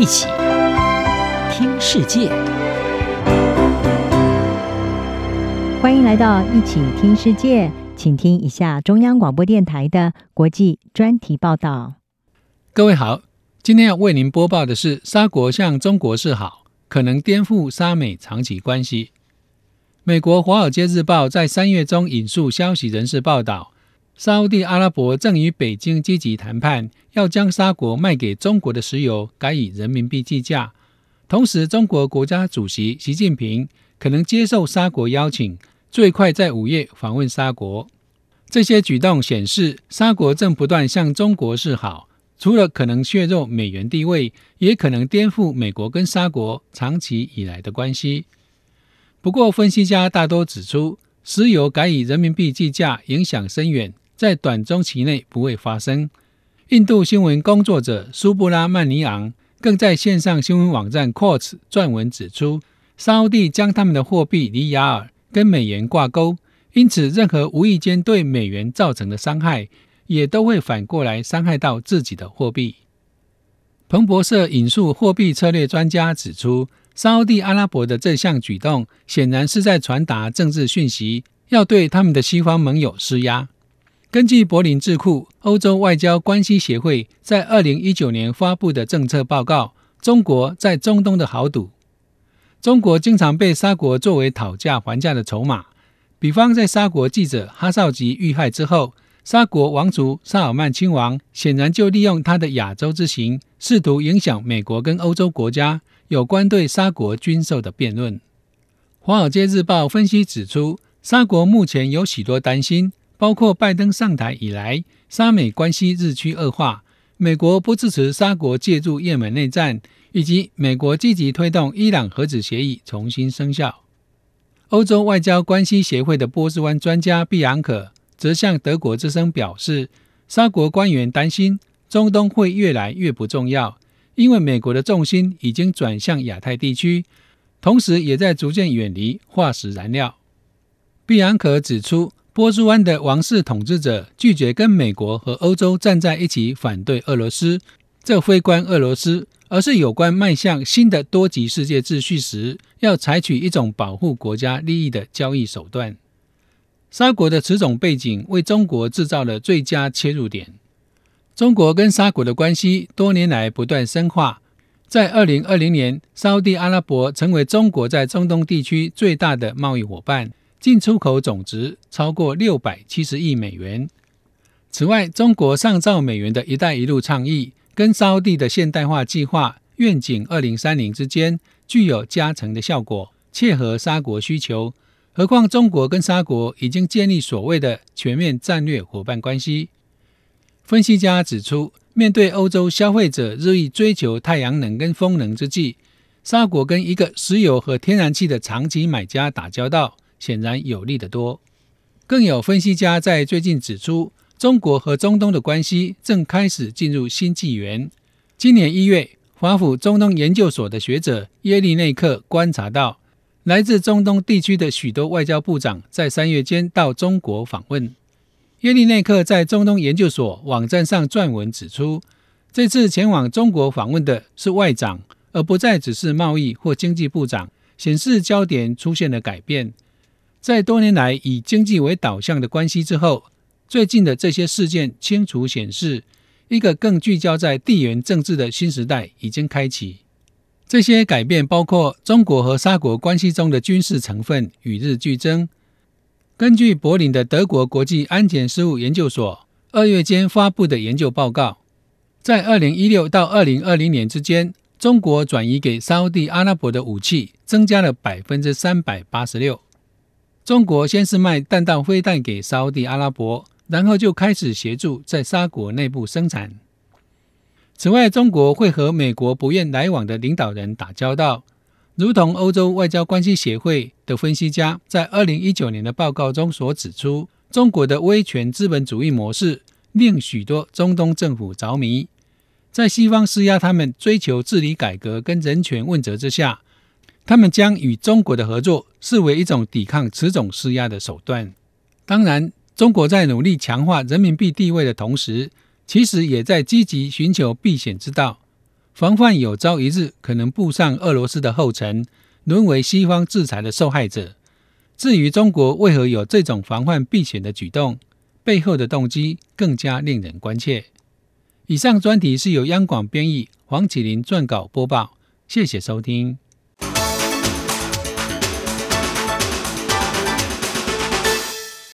一起听世界，欢迎来到一起听世界，请听一下中央广播电台的国际专题报道。各位好，今天要为您播报的是：沙国向中国示好，可能颠覆沙美长期关系。美国《华尔街日报》在三月中引述消息人士报道。沙乌地阿拉伯正与北京积极谈判，要将沙国卖给中国的石油改以人民币计价。同时，中国国家主席习近平可能接受沙国邀请，最快在五月访问沙国。这些举动显示，沙国正不断向中国示好，除了可能削弱美元地位，也可能颠覆美国跟沙国长期以来的关系。不过，分析家大多指出，石油改以人民币计价影响深远。在短中期内不会发生。印度新闻工作者苏布拉曼尼昂更在线上新闻网站 Quartz 撰文指出，沙乌地将他们的货币里亚尔跟美元挂钩，因此任何无意间对美元造成的伤害，也都会反过来伤害到自己的货币。彭博社引述货币策略专家指出，沙乌地阿拉伯的这项举动显然是在传达政治讯息，要对他们的西方盟友施压。根据柏林智库欧洲外交关系协会在二零一九年发布的政策报告，中国在中东的豪赌。中国经常被沙国作为讨价还价的筹码。比方，在沙国记者哈绍吉遇害之后，沙国王族沙尔曼亲王显然就利用他的亚洲之行，试图影响美国跟欧洲国家有关对沙国军售的辩论。《华尔街日报》分析指出，沙国目前有许多担心。包括拜登上台以来，沙美关系日趋恶化，美国不支持沙国介入也门内战，以及美国积极推动伊朗核子协议重新生效。欧洲外交关系协会的波斯湾专家毕昂可则向德国之声表示，沙国官员担心中东会越来越不重要，因为美国的重心已经转向亚太地区，同时也在逐渐远离化石燃料。毕昂可指出，波斯湾的王室统治者拒绝跟美国和欧洲站在一起反对俄罗斯，这非关俄罗斯，而是有关迈向新的多极世界秩序时要采取一种保护国家利益的交易手段。沙国的此种背景为中国制造了最佳切入点。中国跟沙国的关系多年来不断深化，在二零二零年，沙乌地阿拉伯成为中国在中东地区最大的贸易伙伴。进出口总值超过六百七十亿美元。此外，中国上兆美元的一带一路倡议跟沙地的现代化计划愿景二零三零之间具有加成的效果，切合沙国需求。何况中国跟沙国已经建立所谓的全面战略伙伴关系。分析家指出，面对欧洲消费者日益追求太阳能跟风能之际，沙国跟一个石油和天然气的长期买家打交道。显然有利得多。更有分析家在最近指出，中国和中东的关系正开始进入新纪元。今年一月，华府中东研究所的学者耶利内克观察到，来自中东地区的许多外交部长在三月间到中国访问。耶利内克在中东研究所网站上撰文指出，这次前往中国访问的是外长，而不再只是贸易或经济部长，显示焦点出现了改变。在多年来以经济为导向的关系之后，最近的这些事件清楚显示，一个更聚焦在地缘政治的新时代已经开启。这些改变包括中国和沙国关系中的军事成分与日俱增。根据柏林的德国国际安全事务研究所二月间发布的研究报告，在二零一六到二零二零年之间，中国转移给沙乌地阿拉伯的武器增加了百分之三百八十六。中国先是卖弹道飞弹给沙乌地阿拉伯，然后就开始协助在沙国内部生产。此外，中国会和美国不愿来往的领导人打交道，如同欧洲外交关系协会的分析家在二零一九年的报告中所指出，中国的威权资本主义模式令许多中东政府着迷，在西方施压他们追求治理改革跟人权问责之下。他们将与中国的合作视为一种抵抗此种施压的手段。当然，中国在努力强化人民币地位的同时，其实也在积极寻求避险之道。防范有朝一日可能步上俄罗斯的后尘，沦为西方制裁的受害者。至于中国为何有这种防范避险的举动，背后的动机更加令人关切。以上专题是由央广编译，黄启麟撰稿播报。谢谢收听。